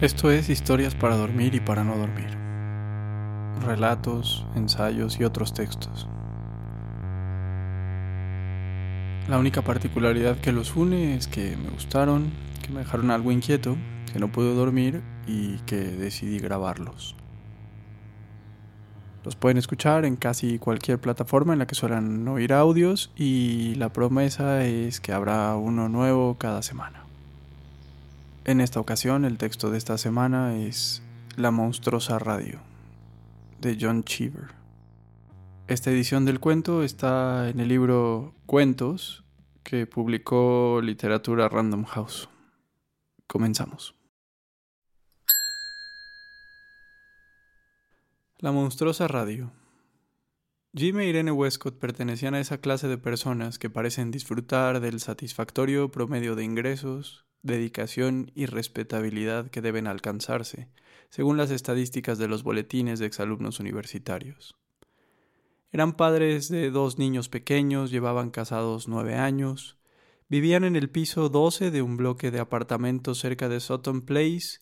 Esto es Historias para dormir y para no dormir. Relatos, ensayos y otros textos. La única particularidad que los une es que me gustaron, que me dejaron algo inquieto, que no pude dormir y que decidí grabarlos. Los pueden escuchar en casi cualquier plataforma en la que suelen oír audios y la promesa es que habrá uno nuevo cada semana. En esta ocasión el texto de esta semana es La monstruosa radio de John Cheever. Esta edición del cuento está en el libro Cuentos que publicó Literatura Random House. Comenzamos. La monstruosa radio. Jim e Irene Westcott pertenecían a esa clase de personas que parecen disfrutar del satisfactorio promedio de ingresos, dedicación y respetabilidad que deben alcanzarse, según las estadísticas de los boletines de exalumnos universitarios. Eran padres de dos niños pequeños, llevaban casados nueve años, vivían en el piso 12 de un bloque de apartamentos cerca de Sutton Place,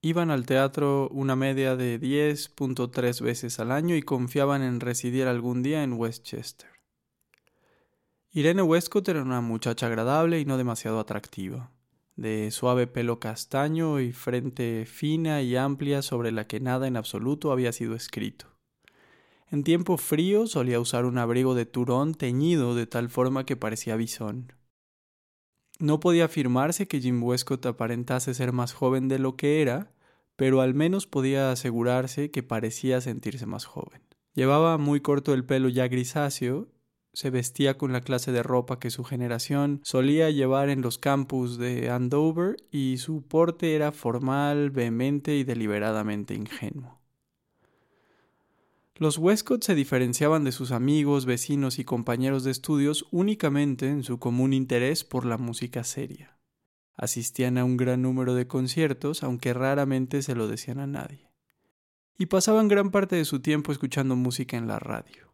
iban al teatro una media de 10.3 veces al año y confiaban en residir algún día en Westchester. Irene Westcott era una muchacha agradable y no demasiado atractiva, de suave pelo castaño y frente fina y amplia sobre la que nada en absoluto había sido escrito. En tiempo frío solía usar un abrigo de turón teñido de tal forma que parecía bisón. No podía afirmarse que Jim Westcott aparentase ser más joven de lo que era, pero al menos podía asegurarse que parecía sentirse más joven. Llevaba muy corto el pelo ya grisáceo se vestía con la clase de ropa que su generación solía llevar en los campus de Andover y su porte era formal, vehemente y deliberadamente ingenuo. Los Westcott se diferenciaban de sus amigos, vecinos y compañeros de estudios únicamente en su común interés por la música seria. Asistían a un gran número de conciertos, aunque raramente se lo decían a nadie. Y pasaban gran parte de su tiempo escuchando música en la radio.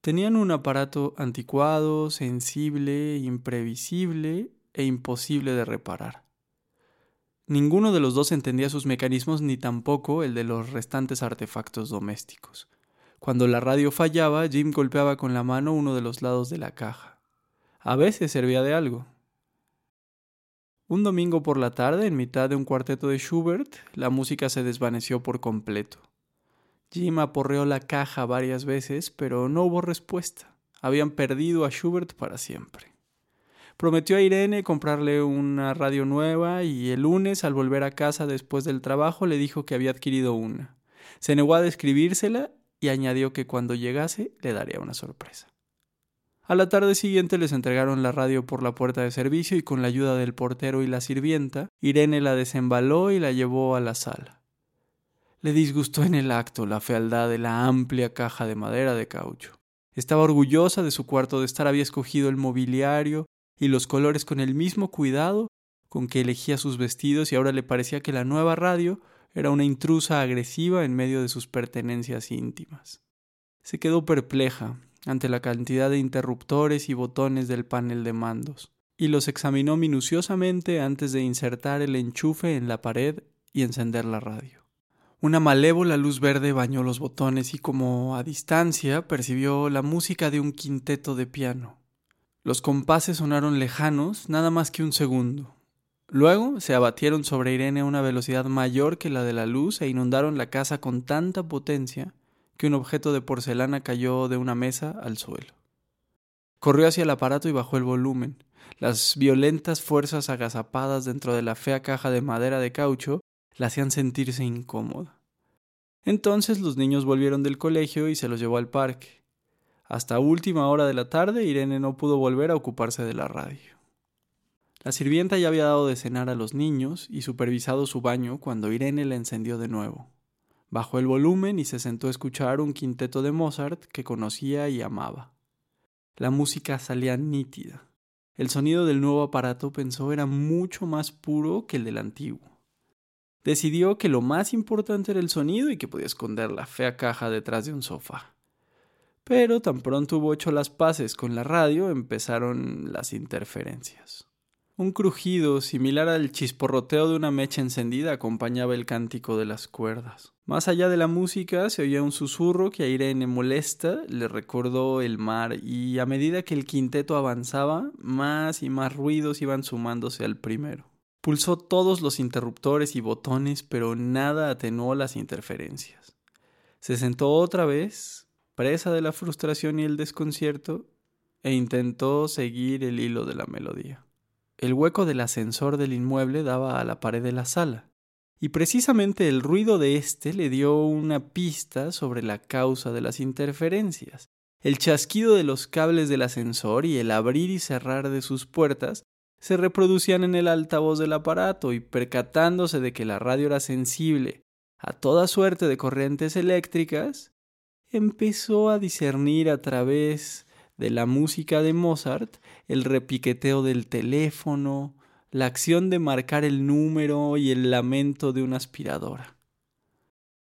Tenían un aparato anticuado, sensible, imprevisible e imposible de reparar. Ninguno de los dos entendía sus mecanismos ni tampoco el de los restantes artefactos domésticos. Cuando la radio fallaba, Jim golpeaba con la mano uno de los lados de la caja. A veces servía de algo. Un domingo por la tarde, en mitad de un cuarteto de Schubert, la música se desvaneció por completo. Jim aporreó la caja varias veces, pero no hubo respuesta. Habían perdido a Schubert para siempre. Prometió a Irene comprarle una radio nueva y el lunes, al volver a casa después del trabajo, le dijo que había adquirido una. Se negó a describírsela y añadió que cuando llegase le daría una sorpresa. A la tarde siguiente les entregaron la radio por la puerta de servicio y con la ayuda del portero y la sirvienta, Irene la desembaló y la llevó a la sala. Le disgustó en el acto la fealdad de la amplia caja de madera de caucho. Estaba orgullosa de su cuarto de estar había escogido el mobiliario y los colores con el mismo cuidado con que elegía sus vestidos y ahora le parecía que la nueva radio era una intrusa agresiva en medio de sus pertenencias íntimas. Se quedó perpleja ante la cantidad de interruptores y botones del panel de mandos, y los examinó minuciosamente antes de insertar el enchufe en la pared y encender la radio. Una malévola luz verde bañó los botones y como a distancia percibió la música de un quinteto de piano. Los compases sonaron lejanos nada más que un segundo. Luego se abatieron sobre Irene a una velocidad mayor que la de la luz e inundaron la casa con tanta potencia que un objeto de porcelana cayó de una mesa al suelo. Corrió hacia el aparato y bajó el volumen. Las violentas fuerzas agazapadas dentro de la fea caja de madera de caucho la hacían sentirse incómoda. Entonces los niños volvieron del colegio y se los llevó al parque. Hasta última hora de la tarde Irene no pudo volver a ocuparse de la radio. La sirvienta ya había dado de cenar a los niños y supervisado su baño cuando Irene la encendió de nuevo. Bajó el volumen y se sentó a escuchar un quinteto de Mozart que conocía y amaba. La música salía nítida. El sonido del nuevo aparato pensó era mucho más puro que el del antiguo. Decidió que lo más importante era el sonido y que podía esconder la fea caja detrás de un sofá. Pero tan pronto hubo hecho las paces con la radio, empezaron las interferencias. Un crujido similar al chisporroteo de una mecha encendida acompañaba el cántico de las cuerdas. Más allá de la música se oía un susurro que a Irene molesta le recordó el mar y a medida que el quinteto avanzaba, más y más ruidos iban sumándose al primero. Pulsó todos los interruptores y botones, pero nada atenuó las interferencias. Se sentó otra vez, presa de la frustración y el desconcierto, e intentó seguir el hilo de la melodía. El hueco del ascensor del inmueble daba a la pared de la sala, y precisamente el ruido de éste le dio una pista sobre la causa de las interferencias. El chasquido de los cables del ascensor y el abrir y cerrar de sus puertas se reproducían en el altavoz del aparato y percatándose de que la radio era sensible a toda suerte de corrientes eléctricas, empezó a discernir a través de la música de Mozart, el repiqueteo del teléfono, la acción de marcar el número y el lamento de una aspiradora.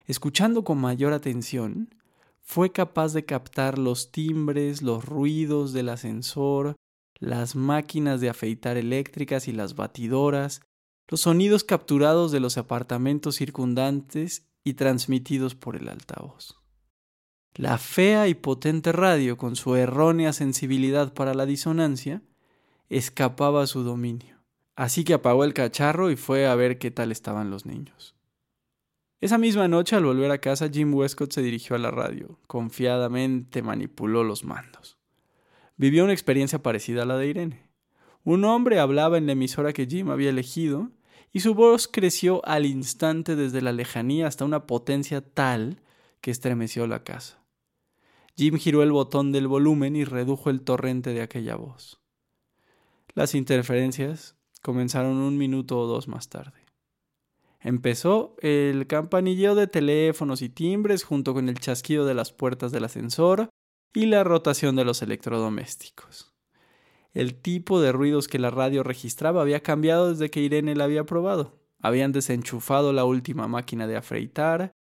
Escuchando con mayor atención, fue capaz de captar los timbres, los ruidos del ascensor, las máquinas de afeitar eléctricas y las batidoras, los sonidos capturados de los apartamentos circundantes y transmitidos por el altavoz. La fea y potente radio, con su errónea sensibilidad para la disonancia, escapaba a su dominio. Así que apagó el cacharro y fue a ver qué tal estaban los niños. Esa misma noche, al volver a casa, Jim Westcott se dirigió a la radio. Confiadamente manipuló los mandos. Vivió una experiencia parecida a la de Irene. Un hombre hablaba en la emisora que Jim había elegido, y su voz creció al instante desde la lejanía hasta una potencia tal que estremeció la casa. Jim giró el botón del volumen y redujo el torrente de aquella voz. Las interferencias comenzaron un minuto o dos más tarde. Empezó el campanilleo de teléfonos y timbres junto con el chasquido de las puertas del ascensor y la rotación de los electrodomésticos. El tipo de ruidos que la radio registraba había cambiado desde que Irene la había probado. Habían desenchufado la última máquina de afreitar,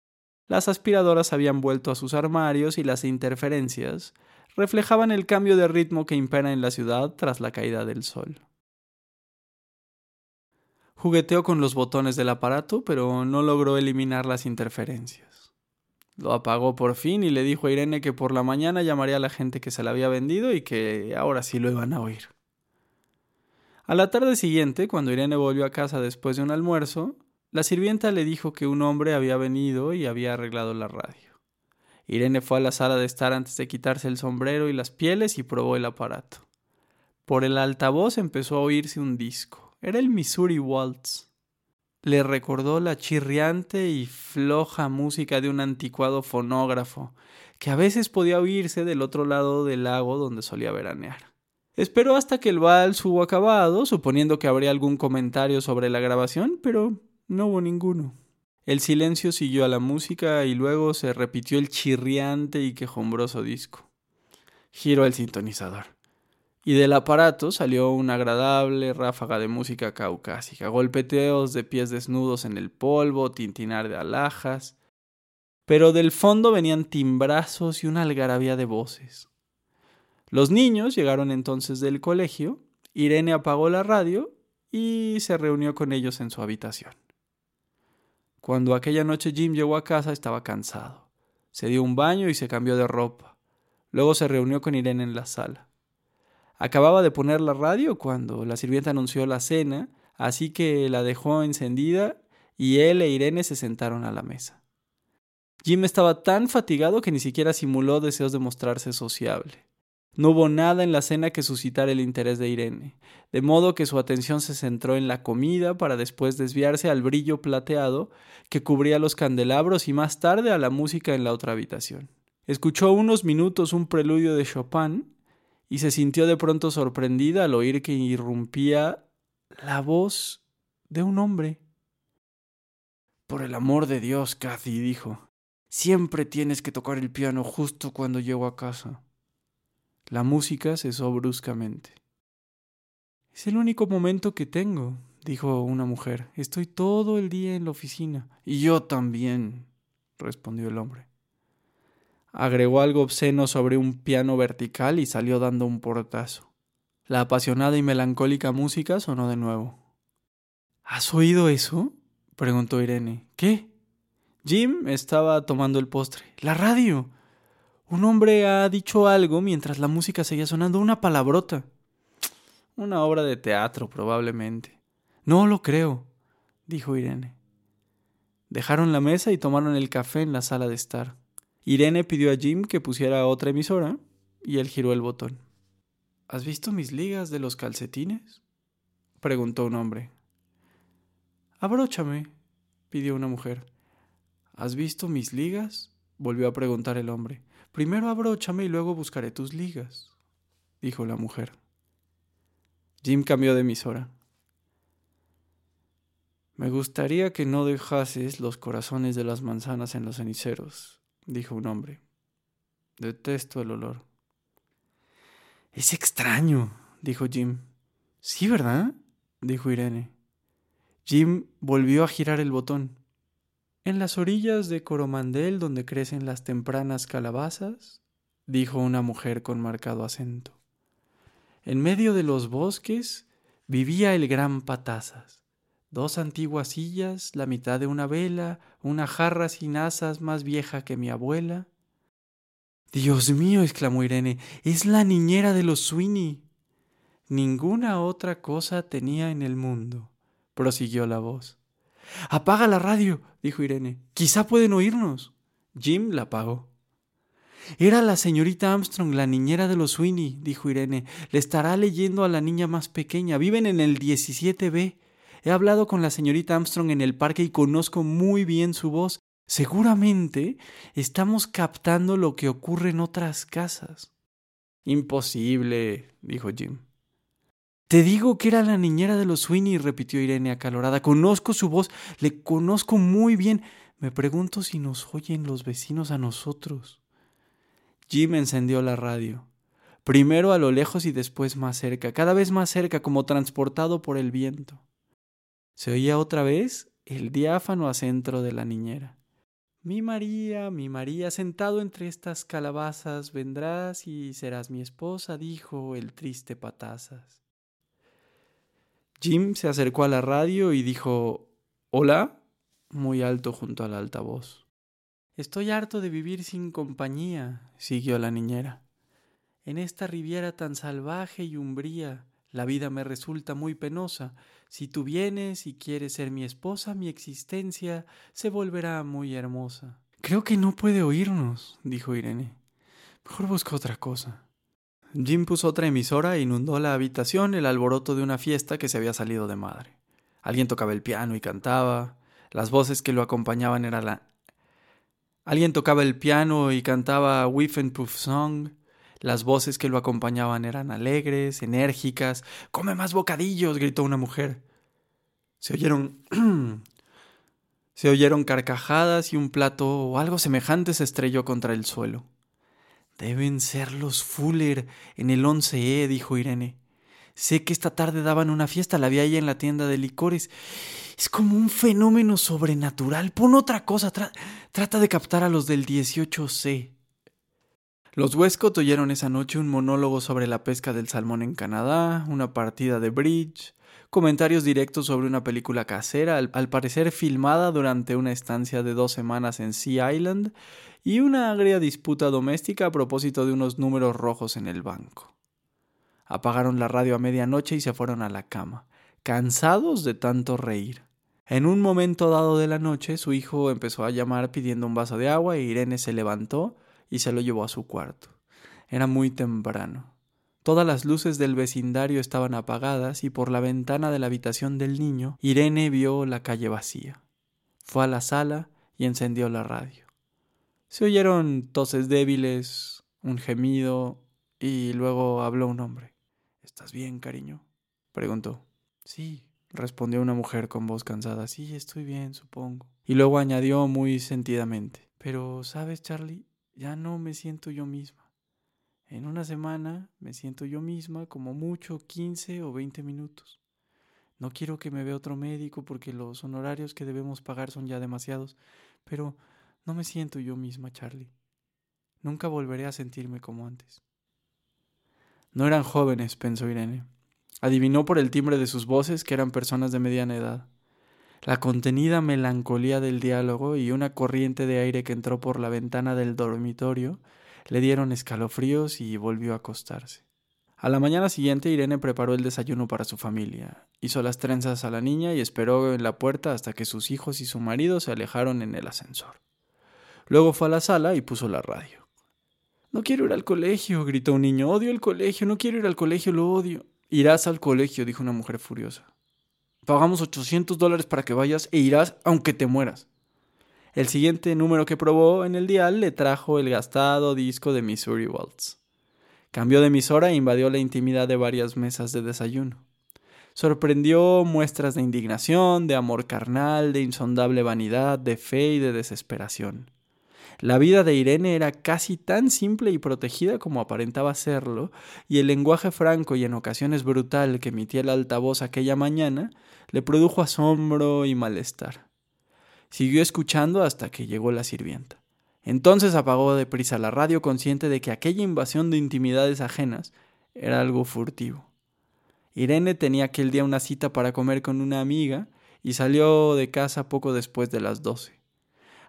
las aspiradoras habían vuelto a sus armarios y las interferencias reflejaban el cambio de ritmo que impera en la ciudad tras la caída del sol. Jugueteó con los botones del aparato, pero no logró eliminar las interferencias. Lo apagó por fin y le dijo a Irene que por la mañana llamaría a la gente que se la había vendido y que ahora sí lo iban a oír. A la tarde siguiente, cuando Irene volvió a casa después de un almuerzo, la sirvienta le dijo que un hombre había venido y había arreglado la radio. Irene fue a la sala de estar antes de quitarse el sombrero y las pieles y probó el aparato. Por el altavoz empezó a oírse un disco. Era el Missouri Waltz. Le recordó la chirriante y floja música de un anticuado fonógrafo, que a veces podía oírse del otro lado del lago donde solía veranear. Esperó hasta que el vals hubo acabado, suponiendo que habría algún comentario sobre la grabación, pero no hubo ninguno. El silencio siguió a la música y luego se repitió el chirriante y quejumbroso disco. Giró el sintonizador. Y del aparato salió una agradable ráfaga de música caucásica, golpeteos de pies desnudos en el polvo, tintinar de alhajas. Pero del fondo venían timbrazos y una algarabía de voces. Los niños llegaron entonces del colegio, Irene apagó la radio y se reunió con ellos en su habitación. Cuando aquella noche Jim llegó a casa estaba cansado. Se dio un baño y se cambió de ropa. Luego se reunió con Irene en la sala. Acababa de poner la radio cuando la sirvienta anunció la cena, así que la dejó encendida y él e Irene se sentaron a la mesa. Jim estaba tan fatigado que ni siquiera simuló deseos de mostrarse sociable. No hubo nada en la cena que suscitara el interés de Irene, de modo que su atención se centró en la comida para después desviarse al brillo plateado que cubría los candelabros y más tarde a la música en la otra habitación. Escuchó unos minutos un preludio de Chopin y se sintió de pronto sorprendida al oír que irrumpía la voz de un hombre. Por el amor de Dios, Cathy, dijo, siempre tienes que tocar el piano justo cuando llego a casa. La música cesó bruscamente. Es el único momento que tengo, dijo una mujer. Estoy todo el día en la oficina. Y yo también, respondió el hombre. Agregó algo obsceno sobre un piano vertical y salió dando un portazo. La apasionada y melancólica música sonó de nuevo. ¿Has oído eso? preguntó Irene. ¿Qué? Jim estaba tomando el postre. La radio. Un hombre ha dicho algo mientras la música seguía sonando, una palabrota. Una obra de teatro, probablemente. No lo creo, dijo Irene. Dejaron la mesa y tomaron el café en la sala de estar. Irene pidió a Jim que pusiera otra emisora y él giró el botón. ¿Has visto mis ligas de los calcetines? preguntó un hombre. Abróchame, pidió una mujer. ¿Has visto mis ligas? volvió a preguntar el hombre. Primero abróchame y luego buscaré tus ligas, dijo la mujer. Jim cambió de emisora. Me gustaría que no dejases los corazones de las manzanas en los ceniceros, dijo un hombre. Detesto el olor. Es extraño, dijo Jim. Sí, ¿verdad? dijo Irene. Jim volvió a girar el botón. En las orillas de Coromandel, donde crecen las tempranas calabazas, dijo una mujer con marcado acento. En medio de los bosques vivía el gran Patazas. Dos antiguas sillas, la mitad de una vela, una jarra sin asas más vieja que mi abuela. Dios mío, exclamó Irene, es la niñera de los Sweeney. Ninguna otra cosa tenía en el mundo, prosiguió la voz. Apaga la radio, dijo Irene. Quizá pueden oírnos. Jim la apagó. Era la señorita Armstrong, la niñera de los Sweeney, dijo Irene. Le estará leyendo a la niña más pequeña. Viven en el 17B. He hablado con la señorita Armstrong en el parque y conozco muy bien su voz. Seguramente estamos captando lo que ocurre en otras casas. Imposible, dijo Jim. Te digo que era la niñera de los Sweeney, repitió Irene acalorada. Conozco su voz, le conozco muy bien. Me pregunto si nos oyen los vecinos a nosotros. Jim encendió la radio. Primero a lo lejos y después más cerca, cada vez más cerca, como transportado por el viento. Se oía otra vez el diáfano acentro de la niñera. Mi María, mi María, sentado entre estas calabazas, vendrás y serás mi esposa, dijo el triste Patazas. Jim se acercó a la radio y dijo Hola, muy alto junto al altavoz. Estoy harto de vivir sin compañía, siguió la niñera. En esta riviera tan salvaje y umbría, la vida me resulta muy penosa. Si tú vienes y quieres ser mi esposa, mi existencia se volverá muy hermosa. Creo que no puede oírnos, dijo Irene. Mejor busca otra cosa. Jim puso otra emisora e inundó la habitación el alboroto de una fiesta que se había salido de madre. Alguien tocaba el piano y cantaba. Las voces que lo acompañaban eran la. Alguien tocaba el piano y cantaba Whiff and Puff Song. Las voces que lo acompañaban eran alegres, enérgicas. ¡Come más bocadillos! gritó una mujer. Se oyeron. se oyeron carcajadas y un plato o algo semejante se estrelló contra el suelo. Deben ser los Fuller en el 11E, dijo Irene. Sé que esta tarde daban una fiesta, la vi ahí en la tienda de licores. Es como un fenómeno sobrenatural. Pon otra cosa, trata de captar a los del 18C. Los Westcott oyeron esa noche un monólogo sobre la pesca del salmón en Canadá, una partida de bridge, comentarios directos sobre una película casera, al, parecer filmada durante una estancia de dos semanas en Sea Island, y una agria disputa doméstica a propósito de unos números rojos en el banco. Apagaron la radio a medianoche y se fueron a la cama, cansados de tanto reír. En un momento dado de la noche, su hijo empezó a llamar pidiendo un vaso de agua e Irene se levantó y se lo llevó a su cuarto. Era muy temprano. Todas las luces del vecindario estaban apagadas y por la ventana de la habitación del niño Irene vio la calle vacía. Fue a la sala y encendió la radio. Se oyeron toses débiles, un gemido y luego habló un hombre. ¿Estás bien, cariño? preguntó. Sí, respondió una mujer con voz cansada. Sí, estoy bien, supongo. Y luego añadió muy sentidamente. Pero, ¿sabes, Charlie? Ya no me siento yo misma. En una semana me siento yo misma como mucho 15 o 20 minutos. No quiero que me vea otro médico porque los honorarios que debemos pagar son ya demasiados, pero no me siento yo misma, Charlie. Nunca volveré a sentirme como antes. No eran jóvenes, pensó Irene. Adivinó por el timbre de sus voces que eran personas de mediana edad. La contenida melancolía del diálogo y una corriente de aire que entró por la ventana del dormitorio le dieron escalofríos y volvió a acostarse. A la mañana siguiente Irene preparó el desayuno para su familia, hizo las trenzas a la niña y esperó en la puerta hasta que sus hijos y su marido se alejaron en el ascensor. Luego fue a la sala y puso la radio. No quiero ir al colegio, gritó un niño. Odio el colegio, no quiero ir al colegio, lo odio. Irás al colegio, dijo una mujer furiosa. Pagamos 800 dólares para que vayas e irás aunque te mueras. El siguiente número que probó en el dial le trajo el gastado disco de Missouri Waltz. Cambió de emisora e invadió la intimidad de varias mesas de desayuno. Sorprendió muestras de indignación, de amor carnal, de insondable vanidad, de fe y de desesperación. La vida de Irene era casi tan simple y protegida como aparentaba serlo, y el lenguaje franco y en ocasiones brutal que emitía el altavoz aquella mañana le produjo asombro y malestar. Siguió escuchando hasta que llegó la sirvienta. Entonces apagó deprisa la radio consciente de que aquella invasión de intimidades ajenas era algo furtivo. Irene tenía aquel día una cita para comer con una amiga y salió de casa poco después de las doce.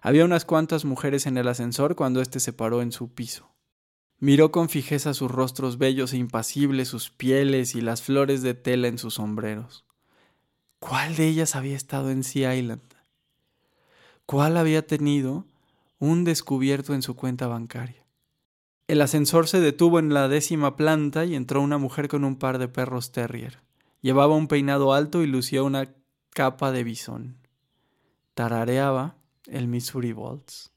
Había unas cuantas mujeres en el ascensor cuando éste se paró en su piso. Miró con fijeza sus rostros bellos e impasibles, sus pieles y las flores de tela en sus sombreros. ¿Cuál de ellas había estado en Sea Island? ¿Cuál había tenido un descubierto en su cuenta bancaria. El ascensor se detuvo en la décima planta y entró una mujer con un par de perros terrier. Llevaba un peinado alto y lucía una capa de bisón. Tarareaba el Missouri Waltz.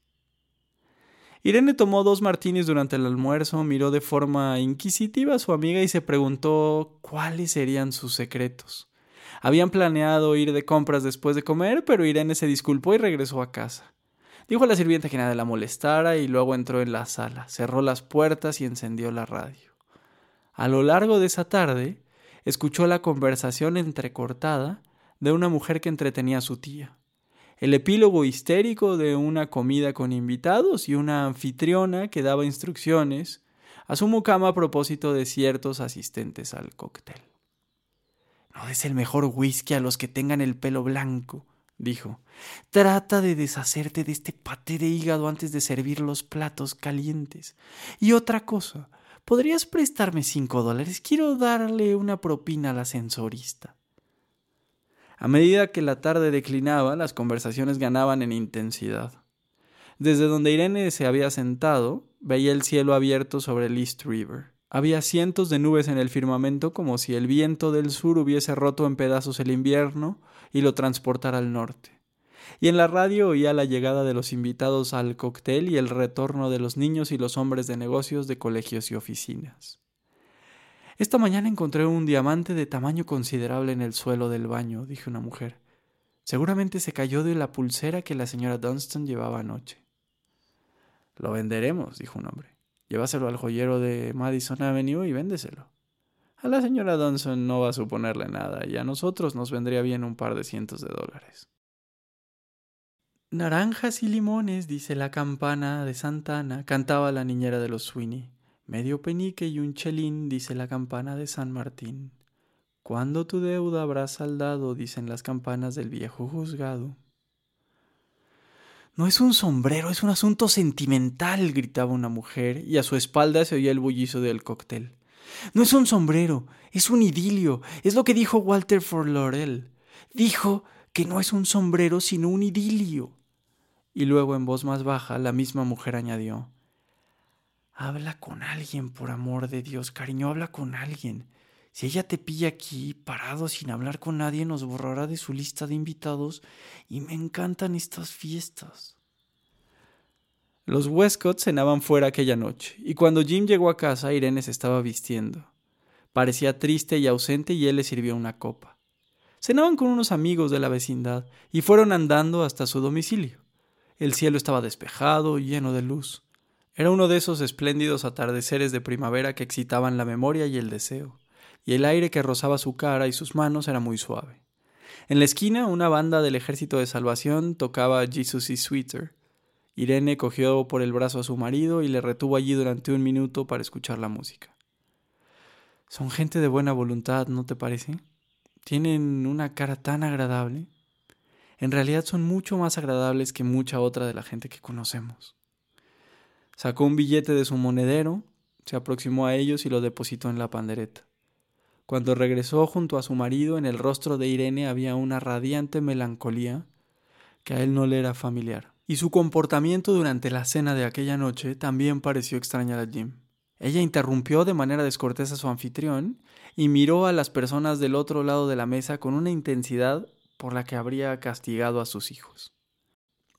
Irene tomó dos martinis durante el almuerzo, miró de forma inquisitiva a su amiga y se preguntó cuáles serían sus secretos. Habían planeado ir de compras después de comer, pero Irene se disculpó y regresó a casa. Dijo a la sirvienta que nada la molestara y luego entró en la sala, cerró las puertas y encendió la radio. A lo largo de esa tarde, escuchó la conversación entrecortada de una mujer que entretenía a su tía, el epílogo histérico de una comida con invitados y una anfitriona que daba instrucciones a su mucama a propósito de ciertos asistentes al cóctel. No des el mejor whisky a los que tengan el pelo blanco, dijo. Trata de deshacerte de este paté de hígado antes de servir los platos calientes. Y otra cosa, ¿podrías prestarme cinco dólares? Quiero darle una propina al ascensorista. A medida que la tarde declinaba, las conversaciones ganaban en intensidad. Desde donde Irene se había sentado, veía el cielo abierto sobre el East River. Había cientos de nubes en el firmamento como si el viento del sur hubiese roto en pedazos el invierno y lo transportara al norte. Y en la radio oía la llegada de los invitados al cóctel y el retorno de los niños y los hombres de negocios de colegios y oficinas. Esta mañana encontré un diamante de tamaño considerable en el suelo del baño, dijo una mujer. Seguramente se cayó de la pulsera que la señora Dunstan llevaba anoche. Lo venderemos, dijo un hombre. Llévaselo al joyero de Madison Avenue y véndeselo. A la señora Dunstan no va a suponerle nada y a nosotros nos vendría bien un par de cientos de dólares. Naranjas y limones, dice la campana de Santana, cantaba la niñera de los Sweeney. Medio penique y un chelín, dice la campana de San Martín. Cuando tu deuda habrá saldado, dicen las campanas del viejo juzgado. No es un sombrero, es un asunto sentimental, gritaba una mujer, y a su espalda se oía el bullizo del cóctel. No es un sombrero, es un idilio, es lo que dijo Walter for Laurel. Dijo que no es un sombrero, sino un idilio. Y luego en voz más baja la misma mujer añadió Habla con alguien, por amor de Dios, cariño, habla con alguien. Si ella te pilla aquí, parado sin hablar con nadie, nos borrará de su lista de invitados y me encantan estas fiestas. Los Westcott cenaban fuera aquella noche, y cuando Jim llegó a casa, Irene se estaba vistiendo. Parecía triste y ausente y él le sirvió una copa. Cenaban con unos amigos de la vecindad y fueron andando hasta su domicilio. El cielo estaba despejado, lleno de luz. Era uno de esos espléndidos atardeceres de primavera que excitaban la memoria y el deseo y el aire que rozaba su cara y sus manos era muy suave. En la esquina, una banda del Ejército de Salvación tocaba Jesus is Sweeter. Irene cogió por el brazo a su marido y le retuvo allí durante un minuto para escuchar la música. Son gente de buena voluntad, ¿no te parece? Tienen una cara tan agradable. En realidad son mucho más agradables que mucha otra de la gente que conocemos. Sacó un billete de su monedero, se aproximó a ellos y lo depositó en la pandereta. Cuando regresó junto a su marido, en el rostro de Irene había una radiante melancolía que a él no le era familiar. Y su comportamiento durante la cena de aquella noche también pareció extrañar a Jim. Ella interrumpió de manera descortés a su anfitrión y miró a las personas del otro lado de la mesa con una intensidad por la que habría castigado a sus hijos.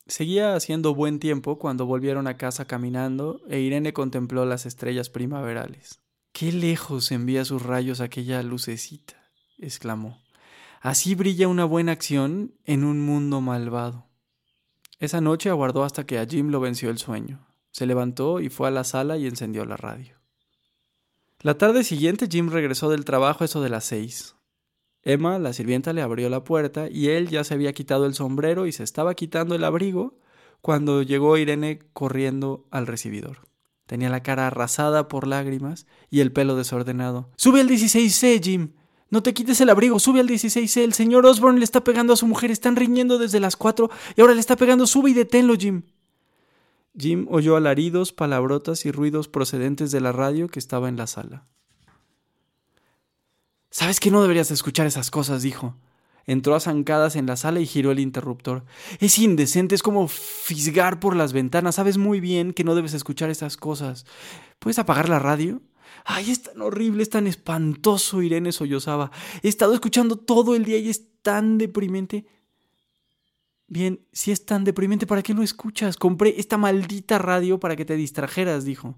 Seguía haciendo buen tiempo cuando volvieron a casa caminando e Irene contempló las estrellas primaverales. Qué lejos envía sus rayos aquella lucecita, exclamó. Así brilla una buena acción en un mundo malvado. Esa noche aguardó hasta que a Jim lo venció el sueño. Se levantó y fue a la sala y encendió la radio. La tarde siguiente Jim regresó del trabajo eso de las seis. Emma, la sirvienta, le abrió la puerta y él ya se había quitado el sombrero y se estaba quitando el abrigo cuando llegó Irene corriendo al recibidor. Tenía la cara arrasada por lágrimas y el pelo desordenado. Sube al 16C, Jim. No te quites el abrigo, sube al 16C. El señor Osborne le está pegando a su mujer. Están riñendo desde las cuatro y ahora le está pegando. Sube y deténlo, Jim. Jim oyó alaridos, palabrotas y ruidos procedentes de la radio que estaba en la sala. Sabes que no deberías escuchar esas cosas, dijo. Entró a zancadas en la sala y giró el interruptor. Es indecente, es como fisgar por las ventanas. Sabes muy bien que no debes escuchar esas cosas. ¿Puedes apagar la radio? Ay, es tan horrible, es tan espantoso, Irene sollozaba. He estado escuchando todo el día y es tan deprimente. Bien, si es tan deprimente, ¿para qué lo escuchas? Compré esta maldita radio para que te distrajeras, dijo.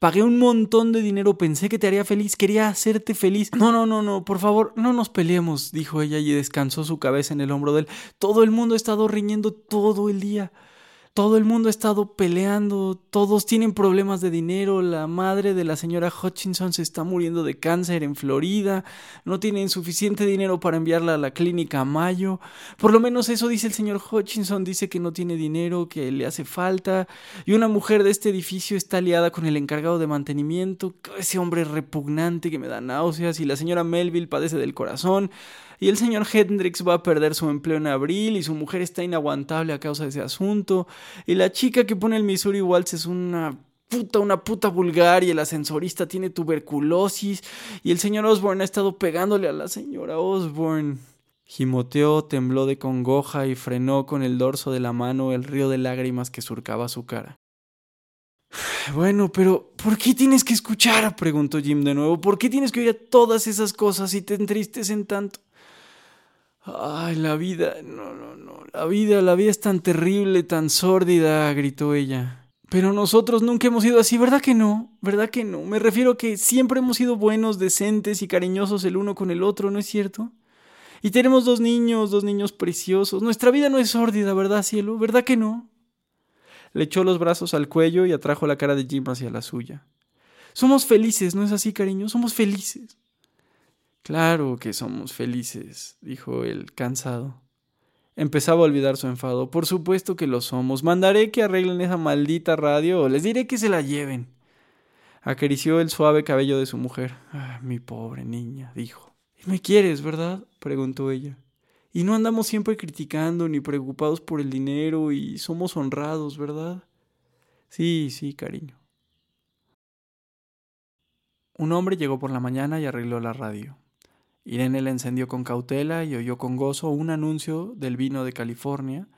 Pagué un montón de dinero, pensé que te haría feliz, quería hacerte feliz. No, no, no, no, por favor, no nos peleemos, dijo ella y descansó su cabeza en el hombro de él. Todo el mundo ha estado riñendo todo el día. Todo el mundo ha estado peleando, todos tienen problemas de dinero, la madre de la señora Hutchinson se está muriendo de cáncer en Florida, no tienen suficiente dinero para enviarla a la clínica a Mayo, por lo menos eso dice el señor Hutchinson, dice que no tiene dinero, que le hace falta, y una mujer de este edificio está aliada con el encargado de mantenimiento, ese hombre repugnante que me da náuseas, y la señora Melville padece del corazón, y el señor Hendrix va a perder su empleo en abril y su mujer está inaguantable a causa de ese asunto. Y la chica que pone el Missouri Waltz es una puta, una puta vulgar y el ascensorista tiene tuberculosis y el señor Osborne ha estado pegándole a la señora Osborne. Gimoteó, tembló de congoja y frenó con el dorso de la mano el río de lágrimas que surcaba su cara. Bueno, pero ¿por qué tienes que escuchar? preguntó Jim de nuevo. ¿Por qué tienes que oír todas esas cosas y te entristecen tanto? Ay, la vida, no, no, no, la vida, la vida es tan terrible, tan sórdida, gritó ella. Pero nosotros nunca hemos sido así, ¿verdad que no? ¿Verdad que no? Me refiero a que siempre hemos sido buenos, decentes y cariñosos el uno con el otro, ¿no es cierto? Y tenemos dos niños, dos niños preciosos. Nuestra vida no es sórdida, ¿verdad, cielo? ¿Verdad que no? Le echó los brazos al cuello y atrajo la cara de Jim hacia la suya. Somos felices, ¿no es así, cariño? Somos felices. Claro que somos felices, dijo él, cansado. Empezaba a olvidar su enfado. Por supuesto que lo somos. Mandaré que arreglen esa maldita radio o les diré que se la lleven. Acarició el suave cabello de su mujer. Ah, mi pobre niña, dijo. ¿Me quieres, verdad? preguntó ella. Y no andamos siempre criticando ni preocupados por el dinero y somos honrados, ¿verdad? Sí, sí, cariño. Un hombre llegó por la mañana y arregló la radio. Irene la encendió con cautela y oyó con gozo un anuncio del vino de California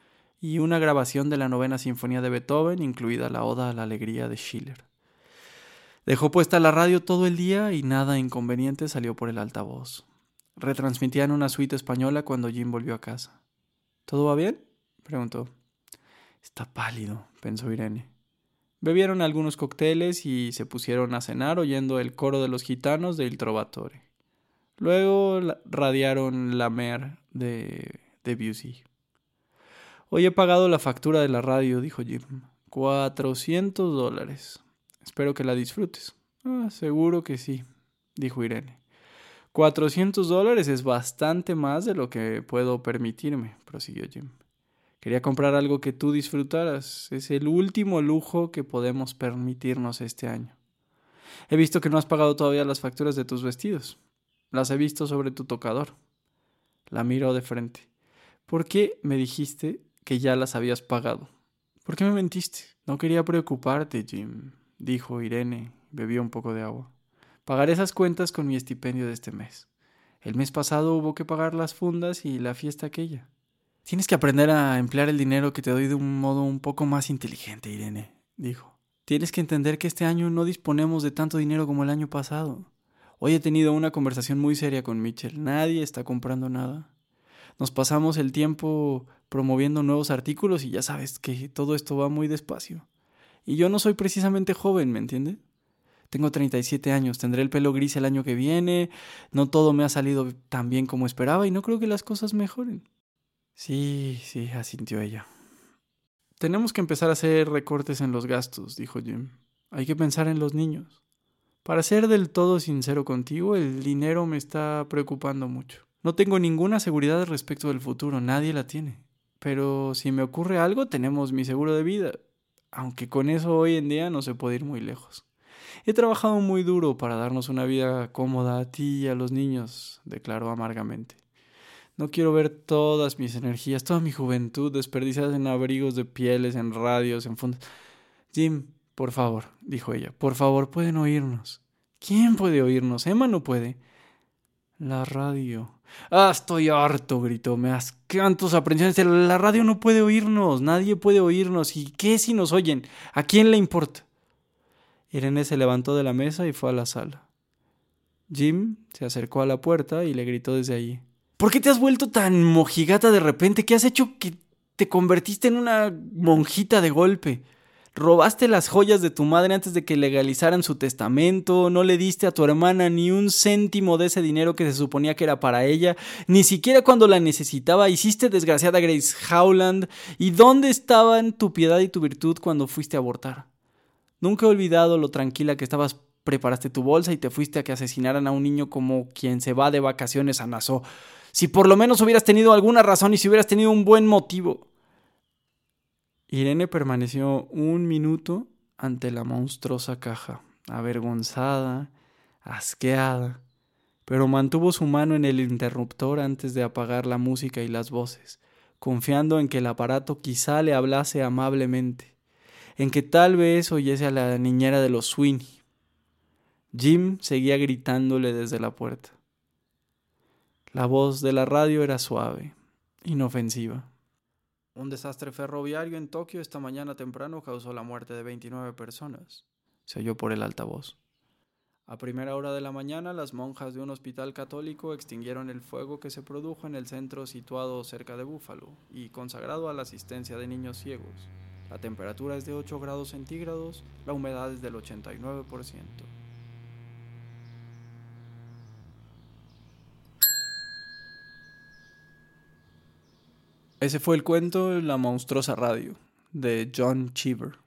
y una grabación de la novena sinfonía de Beethoven, incluida la Oda a la Alegría de Schiller. Dejó puesta la radio todo el día y nada inconveniente salió por el altavoz. Retransmitían una suite española cuando Jim volvió a casa. ¿Todo va bien? preguntó. Está pálido, pensó Irene. Bebieron algunos cócteles y se pusieron a cenar oyendo el coro de los gitanos de Il Trovatore. Luego radiaron la mer de Debussy. Hoy he pagado la factura de la radio, dijo Jim. Cuatrocientos dólares. Espero que la disfrutes. Ah, seguro que sí, dijo Irene. Cuatrocientos dólares es bastante más de lo que puedo permitirme, prosiguió Jim. Quería comprar algo que tú disfrutaras. Es el último lujo que podemos permitirnos este año. He visto que no has pagado todavía las facturas de tus vestidos. Las he visto sobre tu tocador. La miró de frente. ¿Por qué me dijiste que ya las habías pagado? ¿Por qué me mentiste? No quería preocuparte, Jim, dijo Irene. Bebió un poco de agua. Pagaré esas cuentas con mi estipendio de este mes. El mes pasado hubo que pagar las fundas y la fiesta aquella. Tienes que aprender a emplear el dinero que te doy de un modo un poco más inteligente, Irene, dijo. Tienes que entender que este año no disponemos de tanto dinero como el año pasado. Hoy he tenido una conversación muy seria con Mitchell. Nadie está comprando nada. Nos pasamos el tiempo promoviendo nuevos artículos y ya sabes que todo esto va muy despacio. Y yo no soy precisamente joven, ¿me entiendes? Tengo 37 años, tendré el pelo gris el año que viene, no todo me ha salido tan bien como esperaba y no creo que las cosas mejoren. Sí, sí, asintió ella. Tenemos que empezar a hacer recortes en los gastos, dijo Jim. Hay que pensar en los niños. Para ser del todo sincero contigo, el dinero me está preocupando mucho. No tengo ninguna seguridad respecto del futuro, nadie la tiene. Pero si me ocurre algo, tenemos mi seguro de vida, aunque con eso hoy en día no se puede ir muy lejos. He trabajado muy duro para darnos una vida cómoda a ti y a los niños, declaró amargamente. No quiero ver todas mis energías, toda mi juventud desperdiciadas en abrigos de pieles, en radios, en fundas. Jim, por favor, dijo ella, por favor, pueden oírnos. ¿Quién puede oírnos? Emma no puede. La radio. Ah, estoy harto, gritó. Me asquean tus aprensiones. La radio no puede oírnos. Nadie puede oírnos. ¿Y qué si nos oyen? ¿A quién le importa? Irene se levantó de la mesa y fue a la sala. Jim se acercó a la puerta y le gritó desde allí. ¿Por qué te has vuelto tan mojigata de repente? ¿Qué has hecho que te convertiste en una monjita de golpe? Robaste las joyas de tu madre antes de que legalizaran su testamento, no le diste a tu hermana ni un céntimo de ese dinero que se suponía que era para ella, ni siquiera cuando la necesitaba, hiciste desgraciada Grace Howland, ¿y dónde estaban tu piedad y tu virtud cuando fuiste a abortar? Nunca he olvidado lo tranquila que estabas, preparaste tu bolsa y te fuiste a que asesinaran a un niño como quien se va de vacaciones a Nassau. Si por lo menos hubieras tenido alguna razón y si hubieras tenido un buen motivo. Irene permaneció un minuto ante la monstruosa caja, avergonzada, asqueada, pero mantuvo su mano en el interruptor antes de apagar la música y las voces, confiando en que el aparato quizá le hablase amablemente, en que tal vez oyese a la niñera de los Sweeney. Jim seguía gritándole desde la puerta. La voz de la radio era suave, inofensiva. Un desastre ferroviario en Tokio esta mañana temprano causó la muerte de 29 personas, se oyó por el altavoz. A primera hora de la mañana, las monjas de un hospital católico extinguieron el fuego que se produjo en el centro situado cerca de Búfalo y consagrado a la asistencia de niños ciegos. La temperatura es de 8 grados centígrados, la humedad es del 89%. Ese fue el cuento La monstruosa radio de John Cheever.